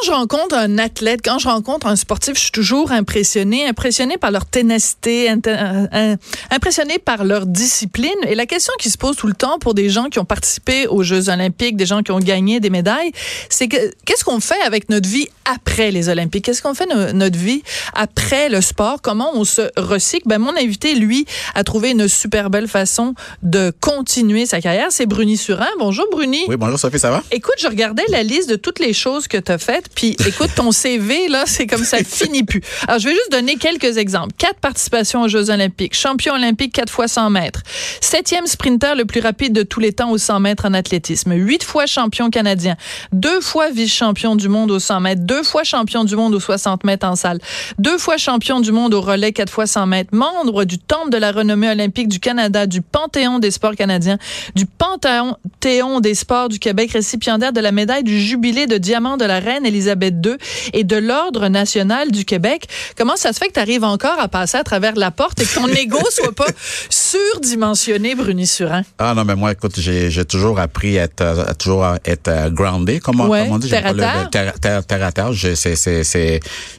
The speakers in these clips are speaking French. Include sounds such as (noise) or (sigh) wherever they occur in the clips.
Quand je rencontre un athlète, quand je rencontre un sportif, je suis toujours impressionnée, impressionnée par leur ténacité, euh, euh, impressionnée par leur discipline. Et la question qui se pose tout le temps pour des gens qui ont participé aux Jeux olympiques, des gens qui ont gagné des médailles, c'est que qu'est-ce qu'on fait avec notre vie après les Olympiques? Qu'est-ce qu'on fait notre vie après le sport? Comment on se recycle? Ben, mon invité, lui, a trouvé une super belle façon de continuer sa carrière. C'est Bruni Surin. Bonjour, Bruni. Oui, bonjour, Sophie, ça va? Écoute, je regardais la liste de toutes les choses que tu as faites puis écoute, ton CV, là, c'est comme ça (laughs) finit plus. Alors, je vais juste donner quelques exemples. Quatre participations aux Jeux olympiques. Champion olympique quatre fois 100 mètres. Septième sprinter le plus rapide de tous les temps aux 100 mètres en athlétisme. Huit fois champion canadien. Deux fois vice-champion du monde aux 100 mètres. Deux fois champion du monde aux 60 mètres en salle. Deux fois champion du monde au relais quatre fois 100 mètres. Membre du Temple de la renommée olympique du Canada, du Panthéon des sports canadiens, du Panthéon des sports du Québec, récipiendaire de la médaille du jubilé de diamant de la reine Elisabeth II et de l'Ordre national du Québec. Comment ça se fait que tu arrives encore à passer à travers la porte et que ton ego (laughs) soit pas surdimensionné, Bruni Surin? Ah non, mais moi, écoute, j'ai toujours appris à être, à toujours être euh, groundé, comment, ouais, on dit? Terre à terre? terre, terre, terre à terre.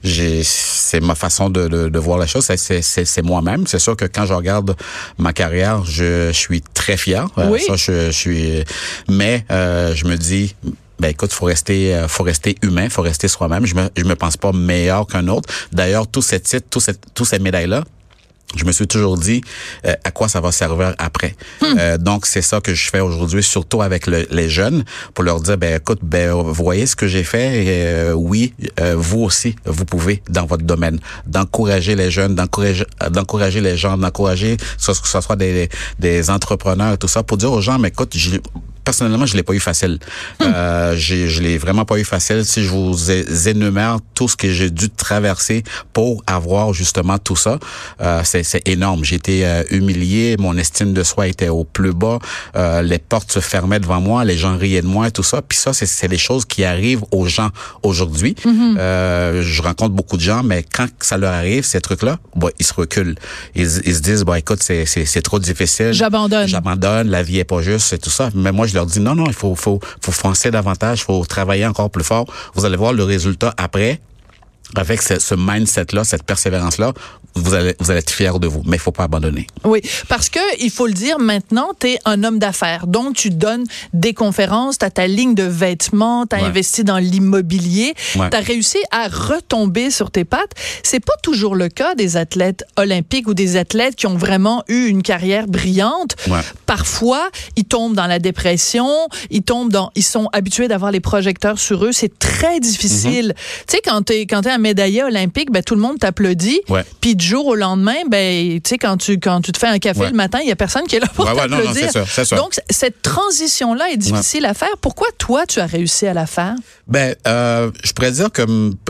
C'est ma façon de, de, de voir la chose. C'est moi-même. C'est sûr que quand je regarde ma carrière, je, je suis très fier. Oui. Ça, je, je suis. Mais euh, je me dis, ben écoute, faut rester, euh, faut rester humain, faut rester soi-même. Je me, je me pense pas meilleur qu'un autre. D'ailleurs, tous ces titres, tous ces, tous ces médailles là. Je me suis toujours dit euh, à quoi ça va servir après. Hmm. Euh, donc c'est ça que je fais aujourd'hui, surtout avec le, les jeunes, pour leur dire ben écoute, ben vous voyez ce que j'ai fait. Euh, oui, euh, vous aussi, vous pouvez dans votre domaine, d'encourager les jeunes, d'encourager, d'encourager les gens, d'encourager que ce soit des, des entrepreneurs, tout ça, pour dire aux gens, mais écoute, je, personnellement, je l'ai pas eu facile. Euh, j'ai, je l'ai vraiment pas eu facile. Si je vous énumère tout ce que j'ai dû traverser pour avoir justement tout ça, euh, c'est, énorme. J'ai été euh, humilié, mon estime de soi était au plus bas, euh, les portes se fermaient devant moi, les gens riaient de moi et tout ça. Puis ça, c'est, des choses qui arrivent aux gens aujourd'hui. Euh, je rencontre beaucoup de gens, mais quand ça leur arrive, ces trucs-là, bon, ils se reculent. Ils, ils se disent, bon, écoute, c'est, trop difficile. J'abandonne. J'abandonne, la vie est pas juste, c'est tout ça. Mais moi, je leur dis, non, non, il faut, foncer davantage, faut travailler encore plus fort. Vous allez voir le résultat après. Avec ce, ce mindset-là, cette persévérance-là, vous allez, vous allez être fiers de vous. Mais il faut pas abandonner. Oui, parce que il faut le dire maintenant, tu es un homme d'affaires. Donc tu donnes des conférences, tu as ta ligne de vêtements, tu as Ouais. investi dans l'immobilier, Ouais. tu as réussi à retomber sur tes pattes. C'est pas toujours le cas des athlètes olympiques ou des athlètes qui ont vraiment eu une carrière brillante. Ouais. Parfois, ils tombent dans la dépression, ils tombent dans ils sont habitués d'avoir les projecteurs sur eux, c'est très difficile. Tu sais quand tu es quand tu un médaillé olympique, ben tout le monde t'applaudit. Puis du jour au lendemain, ben, tu sais, quand tu, quand tu te fais un café Ouais. le matin, il y a personne qui est là pour Ouais, ouais, non, non, t'applaudir. c'est sûr, c'est sûr. Donc, cette transition-là est difficile à faire. Pourquoi toi, tu as réussi à la faire? Ben, euh, je pourrais dire que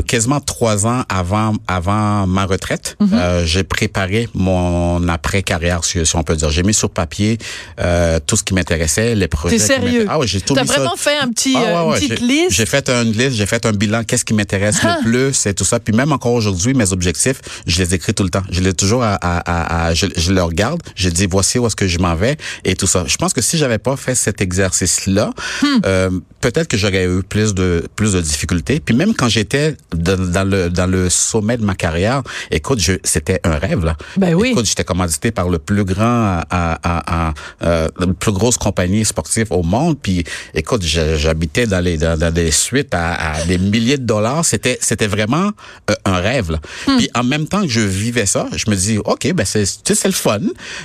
quasiment trois ans avant avant ma retraite, Mhm. euh, j'ai préparé mon après carrière, si, on peut dire. J'ai mis sur papier euh, tout ce qui m'intéressait, les projets. T'es sérieux? Ah ouais, j'ai tout T'as ça. vraiment fait un petit, Ah, une petite j'ai- liste? J'ai fait une liste, j'ai fait un bilan, qu'est-ce qui m'intéresse Ah. le plus, et tout ça. Puis même encore aujourd'hui, mes objectifs, je les écris tout le temps. Je les toujours à, à, je, je le regarde, je dis voici où est-ce que je m'en vais et tout ça. Je pense que si j'avais pas fait cet exercice-là, Hmm. euh, peut-être que j'aurais eu plus de plus de difficultés. Puis même quand j'étais dans, dans le dans le sommet de ma carrière, écoute, je c'était un rêve là. Ben oui. Écoute, j'étais commandité par le plus grand, à, à, à, euh, la plus grosse compagnie sportive au monde. Puis, écoute, j'habitais dans les dans, dans des suites à, à des milliers de dollars. C'était c'était vraiment euh, un rêve. Là. Puis en même temps que je vivais ça, je me dis, ok, ben c'est c'est le fun,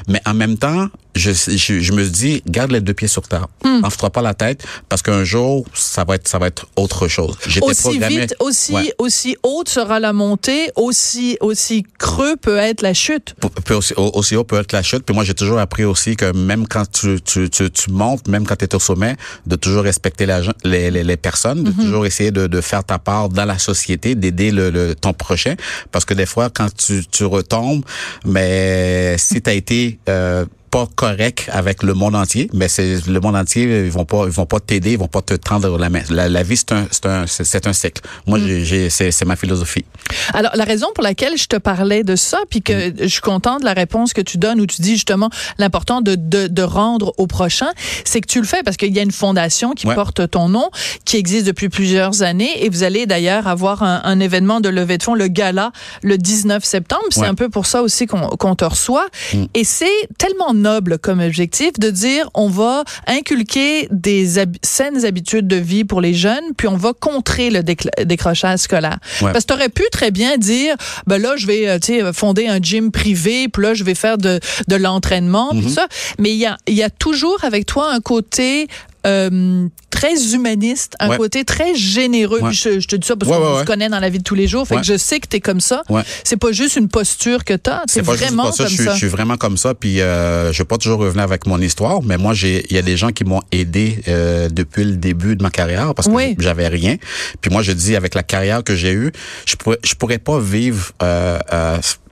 mais en même temps je, je, je me dis, garde les deux pieds sur terre. N'en fera pas la tête parce qu'un jour, ça va être, ça va être autre chose. J'étais Aussi programmé- vite, aussi, Ouais. aussi haute sera la montée, aussi, aussi creux peut être la chute. Peut aussi, au- aussi haut peut être la chute. Puis moi, j'ai toujours appris aussi que même quand tu, tu, tu, tu montes, même quand tu es au sommet, de toujours respecter la, les, les, les personnes, de toujours essayer de, de faire ta part dans la société, d'aider le, le, ton prochain. Parce que des fois, quand tu, tu retombes, mais si tu as été... Euh, pas correct avec le monde entier, mais c'est le monde entier, ils vont pas, ils vont pas t'aider, ils vont pas te tendre la main. La, la vie, c'est un, c'est un, c'est un cycle. Moi, j'ai, j'ai, c'est, c'est ma philosophie. Alors, la raison pour laquelle je te parlais de ça, puis que je suis contente de la réponse que tu donnes, où tu dis justement l'important de, de, de rendre au prochain, c'est que tu le fais parce qu'il y a une fondation qui Ouais. porte ton nom, qui existe depuis plusieurs années, et vous allez d'ailleurs avoir un, un événement de levée de fonds, le gala, le 19 septembre. C'est Ouais. un peu pour ça aussi qu'on qu'on te reçoit. Et c'est tellement noble comme objectif de dire on va inculquer des hab- saines habitudes de vie pour les jeunes, puis on va contrer le décrochage scolaire. Ouais. Parce que tu aurais pu très bien dire ben là je vais euh, tu sais fonder un gym privé, puis là je vais faire de de l'entraînement, puis ça, mais il y a il y a toujours avec toi un côté euh, très humaniste, un Ouais. côté très généreux. Ouais. Je, je te dis ça parce Ouais, qu'on se connaît dans la vie de tous les jours. Fait que je sais que tu es comme ça. C'est pas juste une posture que tu as. C'est vraiment pas comme je, suis- ça. je suis vraiment comme ça. Puis euh, je vais pas toujours revenir avec mon histoire, mais moi il y a des gens qui m'ont aidé euh, depuis le début de ma carrière parce que Oui. j'avais rien. Puis moi je dis avec la carrière que j'ai eue, je pourrais, je pourrais pas vivre euh,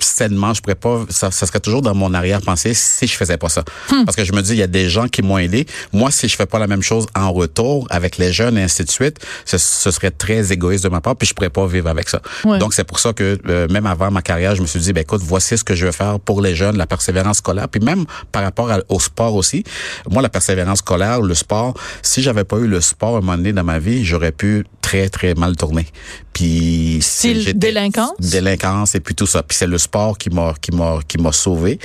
sainement. Je pourrais pas, ça, ça serait toujours dans mon arrière-pensée si je faisais pas ça. Hmm. Parce que je me dis il y a des gens qui m'ont aidé. Moi si je fais pas la même chose en retour avec les jeunes et ainsi de suite, ce, ce serait très égoïste de ma part. Puis je pourrais pas vivre avec ça. Ouais. Donc c'est pour ça que euh, même avant ma carrière, je me suis dit, ben écoute, voici ce que je veux faire pour les jeunes, la persévérance scolaire, puis même par rapport à- au sport aussi. Moi, la persévérance scolaire, le sport, si j'avais pas eu le sport à un moment donné dans ma vie, j'aurais pu très très mal tourner. Puis Style délinquance? délinquance et puis tout ça. Puis c'est le sport qui m'a qui m'a qui m'a sauvé.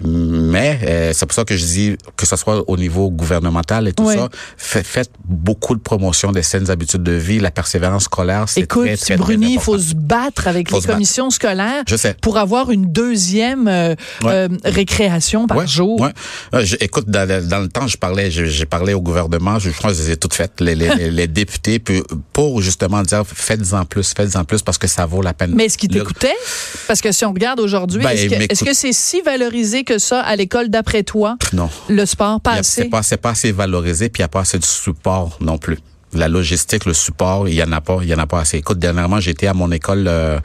Mais euh, c'est pour ça que je dis que ce soit au niveau gouvernemental et tout ça, fait- faites beaucoup de promotion des saines habitudes de vie, la persévérance scolaire, c'est Écoute, très, très, Bruni, il faut se battre avec Faut les battre. commissions scolaires Je sais. pour avoir une deuxième euh, Ouais. euh, récréation par Ouais, jour. ouais. Euh, je- écoute, dans, le- dans le temps, je parlais, j'ai parlé au gouvernement, je, je crois que je les ai toutes faites, les, les, les- les députés, puis pour justement dire faites-en plus, faites-en plus parce que ça vaut la peine. Mais est-ce qu'il Le- t'écoutait? Parce que si on regarde aujourd'hui, Ben, est-ce que c'est si valorisé que ça à l'école d'après toi, Non. le sport, pas assez? C'est pas, c'est pas assez valorisé, puis il n'y a pas assez de support non plus. La logistique, le support, il y en a pas, il y en a pas assez. Écoute, dernièrement, j'étais à mon école, euh,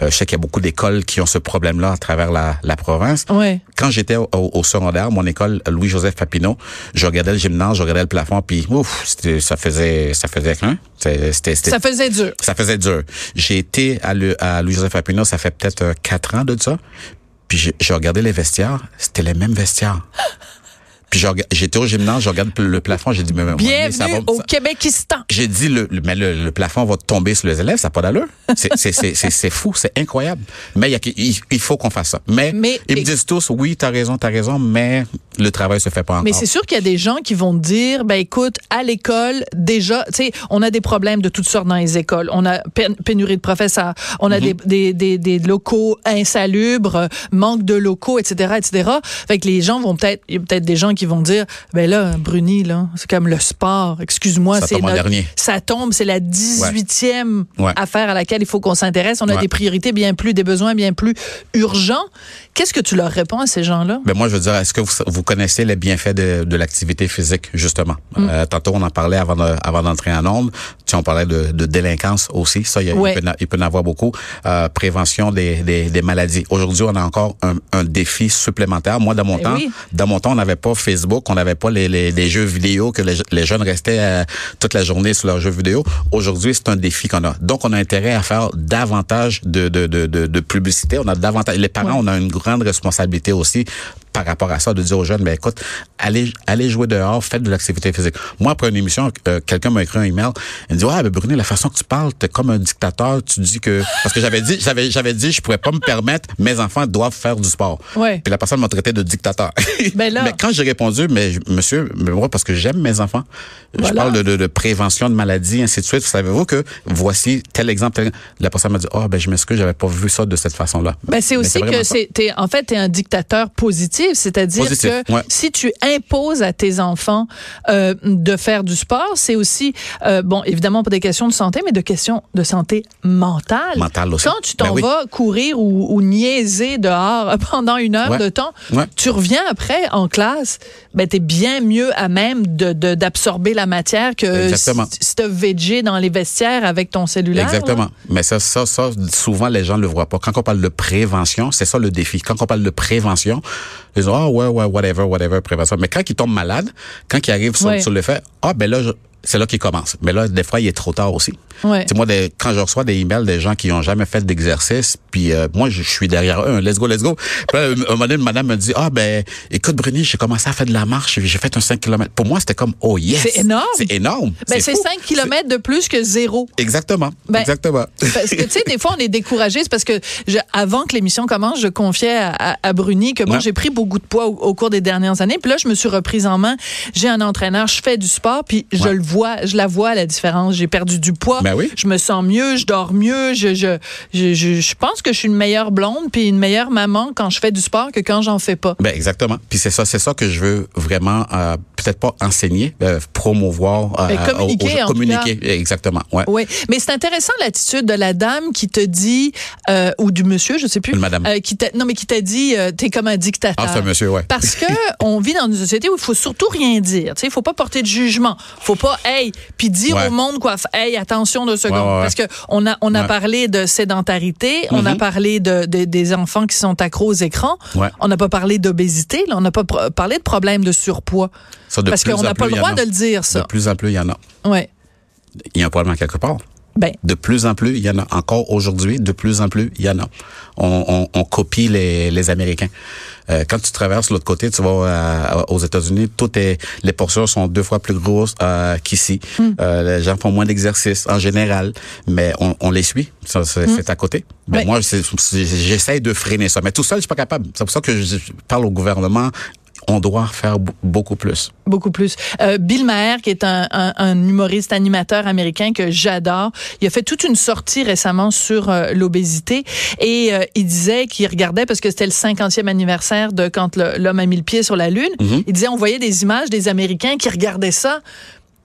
euh, je sais qu'il y a beaucoup d'écoles qui ont ce problème-là à travers la, la province. Ouais. Quand j'étais au, au secondaire, mon école Louis-Joseph Papineau, je regardais le gymnase, je regardais le plafond, puis ouf, ça faisait, ça faisait hein? C'était, Ça faisait dur. ça faisait dur. J'ai été à, le, à Louis-Joseph Papineau, ça fait peut-être euh, quatre ans de ça. Puis j'ai j'ai regardé les vestiaires, c'était les mêmes vestiaires. (laughs) Puis j'étais au gymnase, je regarde le, plafond, j'ai dit mais, mais ça Bienvenue va- au ça- Québékistan. j'ai dit le, le- mais le, le plafond va tomber sur les élèves, ça n'a pas d'allure. C'est fou, c'est incroyable. Mais il y a il, il faut qu'on fasse ça. Mais, Mais- ils me disent tous oui, t'as raison, t'as raison, mais le travail se fait pas encore. Mais c'est sûr qu'il y a des gens qui vont dire, ben écoute, à l'école, déjà, tu sais, on a des problèmes de toutes sortes dans les écoles. On a pén- pénurie de professeurs, on a Mm-hmm. des, des, des, des locaux insalubres, manque de locaux, etc., etc. Fait que les gens vont peut-être, il y a peut-être des gens qui vont dire, ben là, Bruni, là, c'est comme le sport. Excuse-moi, Ça c'est notre- dernier. ça tombe, c'est la 18e Ouais. affaire à laquelle il faut qu'on s'intéresse. On a Ouais. des priorités bien plus, des besoins bien plus urgents. Qu'est-ce que tu leur réponds à ces gens-là? Ben moi, je veux dire, est-ce que vous, vous connaissez les bienfaits de, de l'activité physique, justement? Mm. Euh, tantôt, on en parlait avant de- avant d'entrer en onde. Tu on parlait de, de délinquance aussi. Ça, il, Ouais. peut, il peut en avoir beaucoup. Euh, prévention des, des, des maladies. Aujourd'hui, on a encore un, un défi supplémentaire. Moi, dans mon Ben temps, oui. dans mon temps, on n'avait pas Facebook, on n'avait pas les, les, les jeux vidéo que les, les jeunes restaient euh, toute la journée sur leurs jeux vidéo. Aujourd'hui, c'est un défi qu'on a. Donc, on a intérêt à faire davantage de, de, de, de, de publicité. On a davantage. Les parents, Ouais. on a une grande responsabilité aussi par rapport à ça, de dire aux jeunes, ben écoute, allez, allez jouer dehors, faites de l'activité physique. Moi, après une émission, euh, quelqu'un m'a écrit un email, il me dit, ouais, ben Bruno, la façon que tu parles, t'es comme un dictateur, tu dis que... Parce que j'avais dit, j'avais, j'avais dit, je pourrais pas me permettre, mes enfants doivent faire du sport. Ouais. Puis la personne m'a traité de dictateur. Ben là- (laughs) mais quand j'ai répondu, mais monsieur, mais moi, parce que j'aime mes enfants, je parle de, de, de prévention de maladies, ainsi de suite. Savez-vous que voici tel exemple, tel... la personne m'a dit, oh, ben je m'excuse, j'avais pas vu ça de cette façon-là. Ben, c'est aussi que ça. c'est, t'es, en fait, t'es un dictateur positif. positive, c'est-à-dire que ouais. si tu imposes à tes enfants euh, de faire du sport, c'est aussi, euh, bon, évidemment pas des questions de santé, mais de questions de santé mentale. Mentale aussi. Quand tu t'en Ben oui. vas courir ou, ou niaiser dehors (laughs) pendant une heure Ouais. de temps, Ouais. tu reviens après en classe, ben t'es bien mieux à même de de- d'absorber la matière que si, si t'as végé dans les vestiaires avec ton cellulaire. Exactement. là. Mais ça, ça, ça, souvent les gens ne le voient pas. Quand on parle de prévention, c'est ça le défi. Quand on parle de prévention, ils disent ah ouais ouais whatever whatever prévention. Mais quand ils tombent malades, quand ils arrivent sur le fait ah ben là je- c'est là qu'ils commencent. Mais là des fois il est trop tard aussi. Ouais. Tu sais, moi des- quand je reçois des emails des gens qui ont jamais fait d'exercice, puis euh, moi je, je suis derrière eux, let's go let's go. Puis là, un moment donné, une madame me dit ah ben écoute Bruni, j'ai commencé à faire de la marche, j'ai fait un 5 km. Pour moi c'était comme oh yes. C'est énorme. C'est énorme. Ben, c'est fou. 5 kilomètres de plus que zéro. Exactement. Ben, Exactement. Parce que, tu sais, des fois, on est découragé. C'est parce que, je- avant que l'émission commence, je confiais à, à- à Bruni que, Ouais. j'ai pris beaucoup de poids au, au cours des dernières années. Puis là, je me suis reprise en main. J'ai un entraîneur, je fais du sport, puis je le vois, je la vois, la différence. J'ai perdu du poids. Ben oui. Je me sens mieux, je dors mieux. Je, je, je, je, je pense que je suis une meilleure blonde, puis une meilleure maman quand je fais du sport que quand j'en fais pas. Ben exactement. Puis c'est ça, c'est ça que je veux vraiment euh, peut-être pas enseigner, euh, promouvoir, euh, Ben, communiquer, aux- aux- communiquer. Exactement. Ouais. Oui, mais c'est intéressant l'attitude de la dame qui te dit euh, ou du monsieur, je sais plus, madame. euh, qui non mais qui t'a dit euh, t'es comme un dictateur. Ah, un monsieur, ouais. Parce (laughs) que on vit dans une société où il faut surtout rien dire, tu sais, faut pas porter de jugement, faut pas hey puis dire Ouais. au monde quoi, hey attention deux secondes Ouais, ouais, parce que on a on a parlé de sédentarité, on a Mhm. parlé de, de- des enfants qui sont accros aux écrans, on n'a pas parlé d'obésité, on n'a pas parlé de problème de surpoids Ça, de parce qu'on n'a pas le droit de le dire ça. De plus en plus, il y en a. Ouais. Il y a un problème à quelque part. Ben De plus en plus, il y en a. Encore aujourd'hui, de plus en plus, il y en a. On, on, on copie les, les Américains. Euh, quand tu traverses l'autre côté, tu vas euh, aux États-Unis, tout est, les portions sont deux fois plus grosses euh, qu'ici. Euh, les gens font moins d'exercice en général, mais on, on les suit. Ça, c'est c'est à côté. Mais Ouais. moi, j'essaie de freiner ça. Mais tout seul, je suis pas capable. C'est pour ça que je parle au gouvernement. On doit faire beaucoup plus. Beaucoup plus. Euh, Bill Maher, qui est un, un- un humoriste animateur américain que j'adore, il a fait toute une sortie récemment sur euh, l'obésité et euh, il disait qu'il regardait parce que c'était le 50e anniversaire de quand l'homme a mis le pied sur la lune. Mhm. Il disait on voyait des images des Américains qui regardaient ça.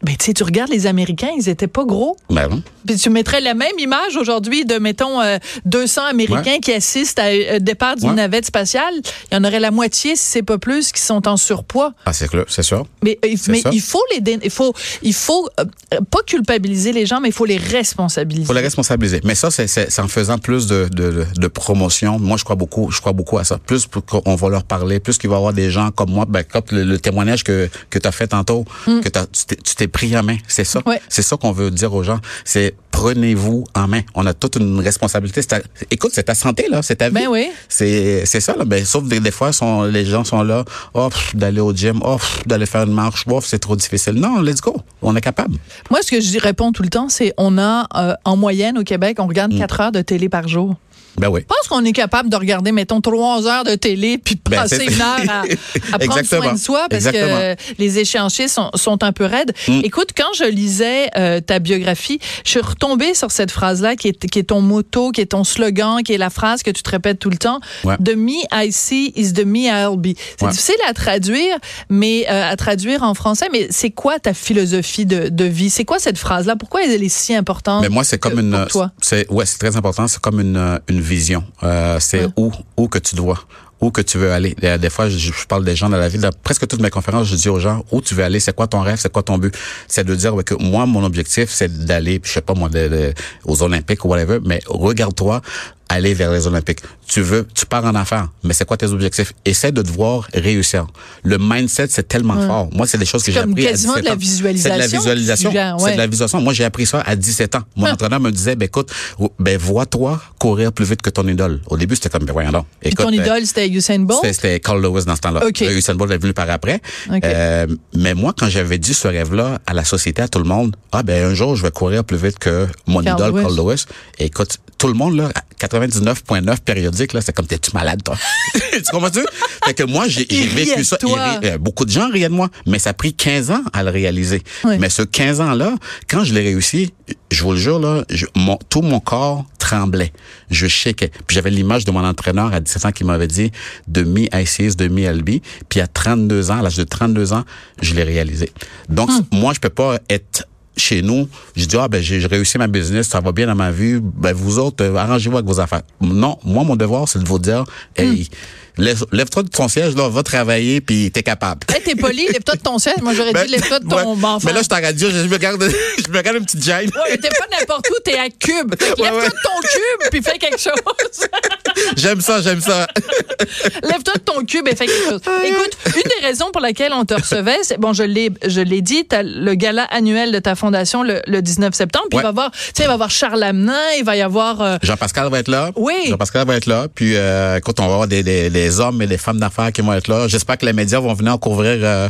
Ben tu sais, tu regardes les Américains, ils étaient pas gros. Ben. Puis tu mettrais la même image aujourd'hui de, mettons, euh, 200 Américains qui assistent à un départ d'une Ouais. navette spatiale. Il y en aurait la moitié, si c'est pas plus, qui sont en surpoids. Ah, c'est clair, c'est sûr. Mais, euh, mais il faut les il faut il faut euh, pas culpabiliser les gens mais il faut les responsabiliser. faut les responsabiliser. Mais ça, c'est, en faisant plus de, de, de promotion. Moi, je crois beaucoup, je crois beaucoup à ça. Plus qu'on va leur parler, plus qu'il va y avoir des gens comme moi, ben, comme le, le témoignage que, que tu as fait tantôt, que t'as- tu, t'es, t'es pris en main. C'est ça. Ouais. C'est ça qu'on veut dire aux gens. C'est prenez-vous en main. On a toute une responsabilité. C'est ta- écoute, c'est ta santé, là. C'est ta vie. Ben oui. C'est, c'est ça, là. Ben, sauf des, des fois, sont, les gens sont là, oh, d'aller au gym, oh, d'aller faire une marche, oh, c'est trop difficile. Non, let's go. On est capable. Moi ce que je réponds tout le temps c'est on a euh, en moyenne au Québec on regarde Mm. 4 heures de télé par jour. Ben oui. Je pense qu'on est capable de regarder mettons 3 heures de télé puis de Ben, passer une heure à, (laughs) à prendre soin de soi parce que Exactement. les échéanciers sont, sont un peu raides. Mm. Écoute quand je lisais euh, ta biographie, je suis retombée sur cette phrase là qui est qui est ton motto, qui est ton slogan, qui est la phrase que tu te répètes tout le temps. Ouais. The me I see is the me I'll be. C'est Ouais. difficile à traduire, mais euh, à traduire en français. Mais c'est quoi ta philosophie de, de vie? C'est quoi cette phrase-là? Pourquoi elle est si importante Mais moi, c'est comme une. pour toi? C'est ouais, c'est très important. C'est comme une une vision. Euh, c'est Ouais. où où que tu dois. Où que tu veux aller. Des, fois, je, je parle des gens dans la vie. Dans presque toutes mes conférences, je dis aux gens où tu veux aller, c'est quoi ton rêve, c'est quoi ton but. C'est de dire ouais, que moi, mon objectif, c'est d'aller, je sais pas moi, de- de- aux Olympiques ou whatever. Mais regarde-toi aller vers les Olympiques. Tu veux, tu pars en affaires, mais c'est quoi tes objectifs? Essaie de te voir réussir. Le mindset, c'est tellement fort. Moi, c'est des choses que j'ai appris à quasiment 17 de la ans. visualisation C'est de la visualisation. gères, C'est ouais. de la visualisation. Moi, j'ai appris ça à 17 ans. Mon entraîneur me disait, ben écoute, ben vois-toi courir plus vite que ton idole. Au début, c'était comme, ben voyons donc. Écoute, ton euh, idole, c'était Usain Bolt? c'était- C'était Carl Lewis dans ce temps-là. OK. Euh, Usain Bolt est venu par après. Euh, mais moi, quand j'avais dit ce rêve-là à la société, à tout le monde, ah ben un jour, je vais courir plus vite que mon Carl idole, Lewis. Carl Lewis. Et écoute, tout le monde, là, à 99.9 périodique, là, c'est comme, t'es-tu malade, toi? (laughs) tu comprends-tu? Fait que moi, j'ai vécu ça. euh, beaucoup de gens riaient de moi, mais ça a pris 15 ans à le réaliser. Mais ce 15 ans-là, quand je l'ai réussi, je vous le jure, là, je- mon, tout mon corps tremblais, je shakeais. Puis j'avais l'image de mon entraîneur à 17 ans qui m'avait dit de mi ICS, de mi LB. Puis à 32 ans, à l'âge de 32 ans, je l'ai réalisé. Donc moi, je peux pas être chez nous, je dis ah ben j'ai réussi ma business, ça va bien dans ma vie, ben vous autres euh, arrangez-vous avec vos affaires. Non, moi mon devoir c'est de vous dire hey, lève- lève-toi de ton siège là, va travailler puis t'es capable. Hey, t'es poli, lève-toi de ton siège. Moi, j'aurais Ben, dit lève-toi de ton ouais. enfant. Mais là, je suis en radio, je, je me garde, (laughs) je me garde une petite gêne. Ouais, mais t'es pas n'importe où, t'es à cube. Lève-toi ouais. de ton cube, puis fais quelque chose. (laughs) J'aime ça, j'aime ça. (laughs) Lève-toi de ton cube et fais quelque chose. Écoute, une des raisons pour laquelle on te recevait, c'est, bon, je l'ai, je l'ai dit, t'as le gala annuel de ta fondation le, le 19 septembre, puis il va y avoir, tu sais, il va y avoir Charles Amenin, il va y avoir, euh, Jean-Pascal va être là. Oui. Jean-Pascal va être là. Puis, euh, écoute, on va avoir des, des, des hommes et des femmes d'affaires qui vont être là. J'espère que les médias vont venir couvrir euh,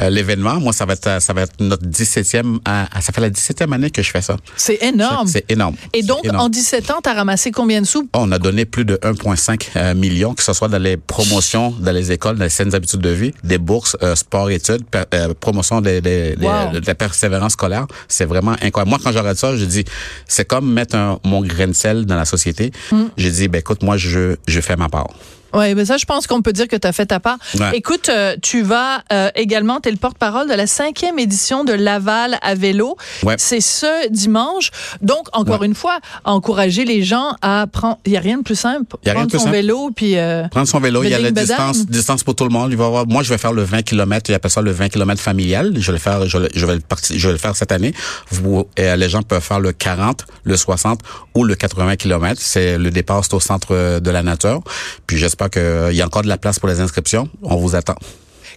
euh, l'événement. Moi, ça va être, ça va être notre 17e, à- à- ça fait la 17e année que je fais ça. c'est énorme. C'est énorme. Et donc, énorme. en 17 ans, t'as ramassé combien de sous? On a donné plus de 1,5 euh, millions, que ce soit dans les promotions, dans les écoles, dans les saines habitudes de vie, des bourses, euh, sport-études, per- euh, promotion des, des- des- Wow. de la persévérance scolaire. C'est vraiment incroyable. Moi, quand j'arrête ça, je dis, c'est comme mettre un, mon grain de sel dans la société. Mm. Je dis, ben écoute, moi, je, je fais ma part. Oui, mais ça, je pense qu'on peut dire que tu as fait ta part. Ouais. Écoute, euh, tu vas euh, également, tu es le porte-parole de la cinquième édition de Laval à vélo. Ouais. C'est ce dimanche. Donc, encore Ouais. une fois, encourager les gens à prendre... Il n'y a rien de plus simple. Y a rien prendre de plus son simple. vélo, puis... euh, Prendre son vélo, il y a la distance, distance pour tout le monde. Il va avoir, moi, je vais faire le 20 km, il appelle ça le 20 km familial. Je vais le faire, je, vais je vais le je vais le faire cette année. Vous, euh, les gens peuvent faire le 40, le 60 ou le 80 km. C'est le départ, c'est au centre euh, de la nature. Puis j'espère qu'il y a encore de la place pour les inscriptions. On vous attend.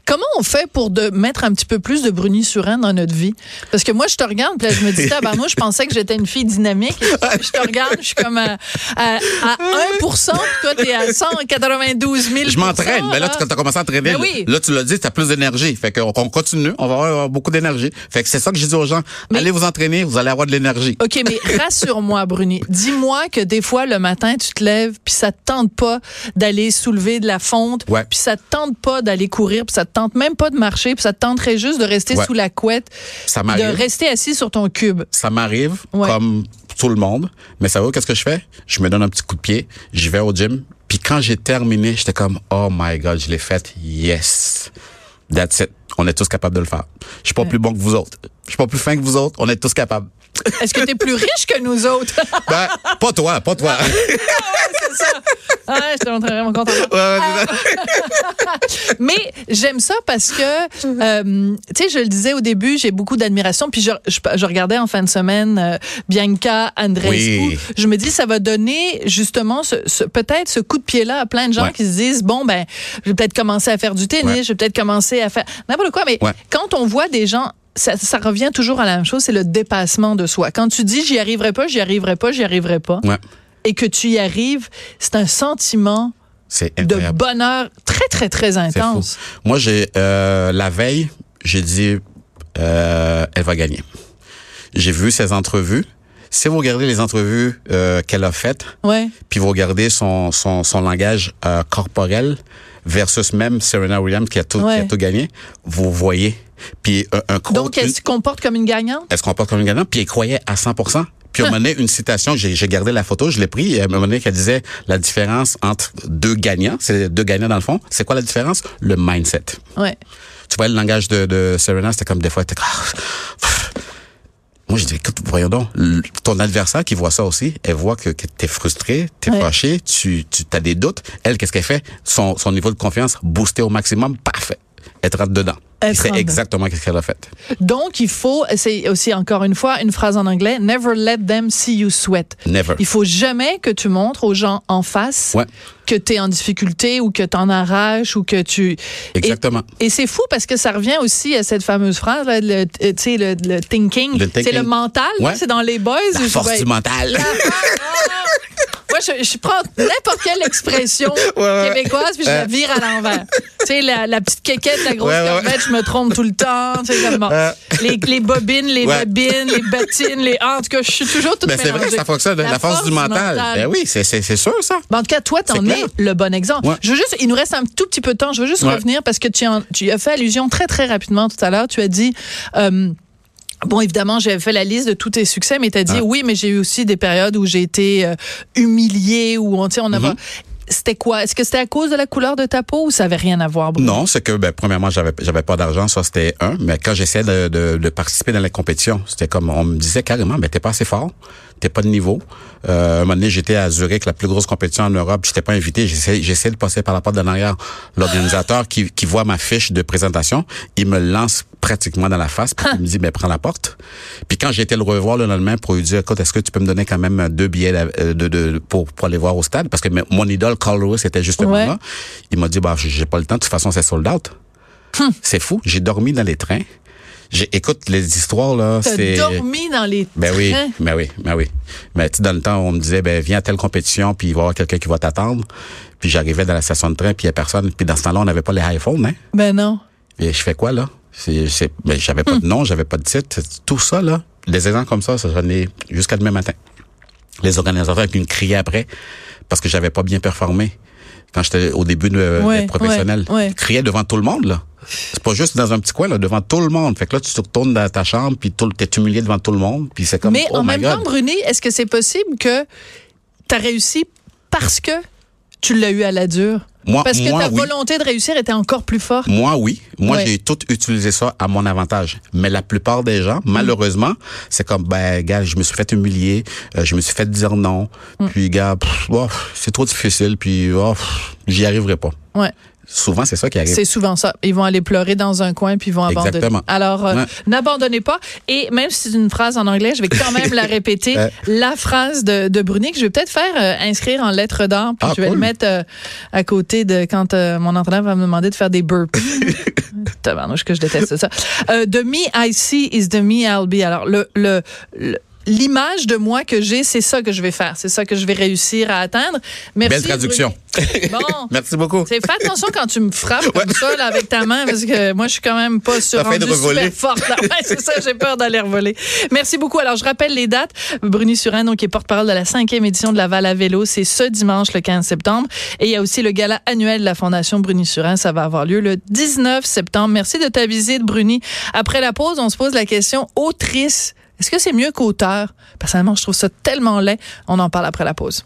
Comment on fait pour de mettre un petit peu plus de Bruni Surin dans notre vie? Parce que moi, je te regarde, puis là, je me dis, tabarnouche, je pensais que j'étais une fille dynamique. Je te regarde, je suis comme à, à, à 1% puis toi, t'es à 192 000 Je m'entraîne. Mais là, là. tu as commencé à entraîner. Ben oui. Là, tu l'as dit, tu as plus d'énergie. Fait qu'on on continue. On va avoir beaucoup d'énergie. Fait que c'est ça que je dis aux gens. Allez vous entraîner, vous allez avoir de l'énergie. OK, mais (laughs) rassure-moi, Bruni. Dis-moi que des fois, le matin, tu te lèves, puis ça te tente pas d'aller soulever de la fonte, Ouais. puis ça te tente pas d'aller courir, puis ça te tente même pas de marcher, puis ça te tenterait juste de rester Ouais. sous la couette, Ça de rester assis sur ton cube. ça m'arrive Ouais. comme tout le monde. Mais ça va, qu'est-ce que je fais? Je me donne un petit coup de pied, je vais au gym. Puis quand j'ai terminé, j'étais comme, oh my God, je l'ai fait. Yes. That's it. On est tous capables de le faire. Je suis pas plus bon que vous autres. Je suis pas plus fin que vous autres. On est tous capables. Est-ce que tu es plus riche que nous autres? (laughs) Ben, pas toi, pas toi. (laughs) ça. Ah, j'étais vraiment contente. Ouais, ouais, c'est ça. (laughs) Mais j'aime ça parce que, euh, tu sais, je le disais au début, j'ai beaucoup d'admiration. Puis je, je, je regardais en fin de semaine euh, Bianca Andreescu. Oui. Je me dis, ça va donner justement ce, ce- peut-être ce coup de pied-là à plein de gens Ouais. qui se disent, bon, ben, je vais peut-être commencer à faire du tennis, Ouais. je vais peut-être commencer à faire n'importe quoi. Mais Ouais. quand on voit des gens ça, ça revient toujours à la même chose, c'est le dépassement de soi. Quand tu dis j'y arriverai pas, j'y arriverai pas, j'y arriverai pas, Ouais. Et que tu y arrives, c'est un sentiment de bonheur très, très, très intense. Moi, j'ai euh, la veille, j'ai dit, euh, elle va gagner. J'ai vu ses entrevues. Si vous regardez les entrevues euh, qu'elle a faites, Ouais. puis vous regardez son, son, son langage euh, corporel versus même Serena Williams qui a tout, Ouais. qui a tout gagné, vous voyez. Puis un, un quote, Donc, elle se comporte comme une gagnante? elle se comporte comme une gagnante, puis elle croyait à 100 Puis on m'a donné une citation, j'ai gardé la photo, je l'ai pris, et à un moment donné qu'elle disait la différence entre deux gagnants, c'est deux gagnants dans le fond, c'est quoi la différence? Le mindset. Ouais. Tu vois, le langage de, de Serena, c'était comme des fois, t'es Ah, moi, je dis, écoute, voyons donc, ton adversaire qui voit ça aussi, elle voit que, que t'es frustré, t'es Ouais. fâché, tu, tu as des doutes. Elle, qu'est-ce qu'elle fait? Son, son niveau de confiance boosté au maximum, parfait. Rentre dedans. C'est exactement ce qu'elle a fait. Donc, il faut, c'est aussi encore une fois une phrase en anglais, never let them see you sweat. Never. Il faut jamais que tu montres aux gens en face Ouais. que tu es en difficulté ou que tu en arraches ou que tu... Exactement. Et, et c'est fou parce que ça revient aussi à cette fameuse phrase, là, le, tu sais, le, le thinking. Thinking. C'est le mental, Ouais. c'est dans les boys. La force du mental. La je, je prends n'importe quelle expression (laughs) ouais. québécoise puis je la vire à l'envers. tu sais, la, la petite quéquette, la grosse Ouais, ouais, ouais. corvette, je me trompe tout le temps. Tu sais, comme. Euh. les, les bobines, les Ouais. bobines, les bottines, les... Ah, en tout cas, je suis toujours toute Mais c'est vrai que ça fonctionne. La, force, du mental. Ben oui, c'est, sûr, ça. Ben, en tout cas, toi, t'en es le bon exemple. Ouais. Je veux juste, il nous reste un tout petit peu de temps. Je veux juste Ouais. revenir parce que tu, en- tu as fait allusion très, très rapidement tout à l'heure. Tu as dit, euh, Bon, évidemment, j'avais fait la liste de tous tes succès, mais t'as dit Ah. oui, mais j'ai eu aussi des périodes où j'ai été euh, humiliée, où on, on avait. Mhm. C'était quoi? Est-ce que c'était à cause de la couleur de ta peau ou ça avait rien à voir, Bruno? Non, c'est que ben, premièrement, j'avais j'avais pas d'argent, ça c'était un. Mais quand j'essayais de, de, de participer dans les compétitions, c'était comme on me disait carrément, mais t'es pas assez fort, t'es pas de niveau. Euh, un moment donné, j'étais à Zurich, la plus grosse compétition en Europe, j'étais pas invité, j'essayais de passer par la porte de l'arrière. L'organisateur qui, qui voit ma fiche de présentation, il me lance pratiquement dans la face, puis il me dit, mais prends la porte. Puis quand j'ai été le revoir le lendemain pour lui dire, écoute, est-ce que tu peux me donner quand même deux billets euh, de, de, pour, pour aller voir au stade? Parce que mon idole, Carl Lewis, était justement Ouais. là. Il m'a dit, bah, j'ai pas le temps, de toute façon, c'est sold out. C'est fou. J'ai dormi dans les trains. J'ai, écoute, les histoires, là, T'as c'est... dormi dans les Ben oui, trains. ben oui, ben oui. Mais tu dans le temps, on me disait, ben viens à telle compétition, puis il va y avoir quelqu'un qui va t'attendre. Puis j'arrivais dans la station de train, puis il y a personne. Puis dans ce temps-là, on n'avait pas les iPhones, hein. Ben non. Et je fais quoi, là? C'est, ben, j'avais pas de nom, j'avais pas de titre. Tout ça, là, des exemples comme ça, ça j'en ai jusqu'à demain matin. Les organisateurs qui me criaient après parce que j'avais pas bien performé quand j'étais au début de, Ouais, d'être professionnel. ouais, ouais. Criaient devant tout le monde, là. C'est pas juste dans un petit coin, là, devant tout le monde. Fait que là, tu te retournes dans ta chambre, puis tout- t'es humilié devant tout le monde, puis c'est comme, Mais oh en my même God. temps, Bruni, est-ce que c'est possible que tu as réussi parce que tu l'as eu à la dure? Moi- parce que moi, ta oui. volonté de réussir était encore plus forte. Moi, oui. Moi, Ouais. j'ai tout utilisé ça à mon avantage. Mais la plupart des gens, Mm. malheureusement, c'est comme, ben, gars, je me suis fait humilier, euh, je me suis fait dire non, Mm. puis, gars, oh, c'est trop difficile, puis, oh, j'y arriverai pas. Ouais. Souvent, c'est ça qui arrive. C'est souvent ça. Ils vont aller pleurer dans un coin puis ils vont abandonner. Exactement. Alors, euh, Ouais. n'abandonnez pas. Et même si c'est une phrase en anglais, je vais quand même la (laughs) répéter. La phrase de, de Bruni que je vais peut-être faire euh, inscrire en lettres d'or. Puis Ah, je vais cool. le mettre euh, à côté de quand mon entraîneur va me demander de faire des burpees. (laughs) Tabarnouche que je déteste ça. The me I see is the me I'll be. Alors, le, le, le- L'image de moi que j'ai, c'est ça que je vais faire. C'est ça que je vais réussir à atteindre. Merci. Belle traduction. (laughs) Bon. Merci beaucoup. C'est fais attention quand tu me frappes comme ça là, avec ta main parce que moi je suis quand même pas sur de super forte. Ouais, c'est ça, j'ai peur d'aller revoler. Merci beaucoup. Alors je rappelle les dates. Bruni Surin, donc qui est porte-parole de la cinquième édition de la Val à vélo, c'est ce dimanche le 15 septembre. Et il y a aussi le gala annuel de la Fondation Bruni Surin, ça va avoir lieu le 19 septembre. Merci de ta visite, Bruni. Après la pause, on se pose la question autrice. Est-ce que c'est mieux qu'auteur? Personnellement, je trouve ça tellement laid. On en parle après la pause.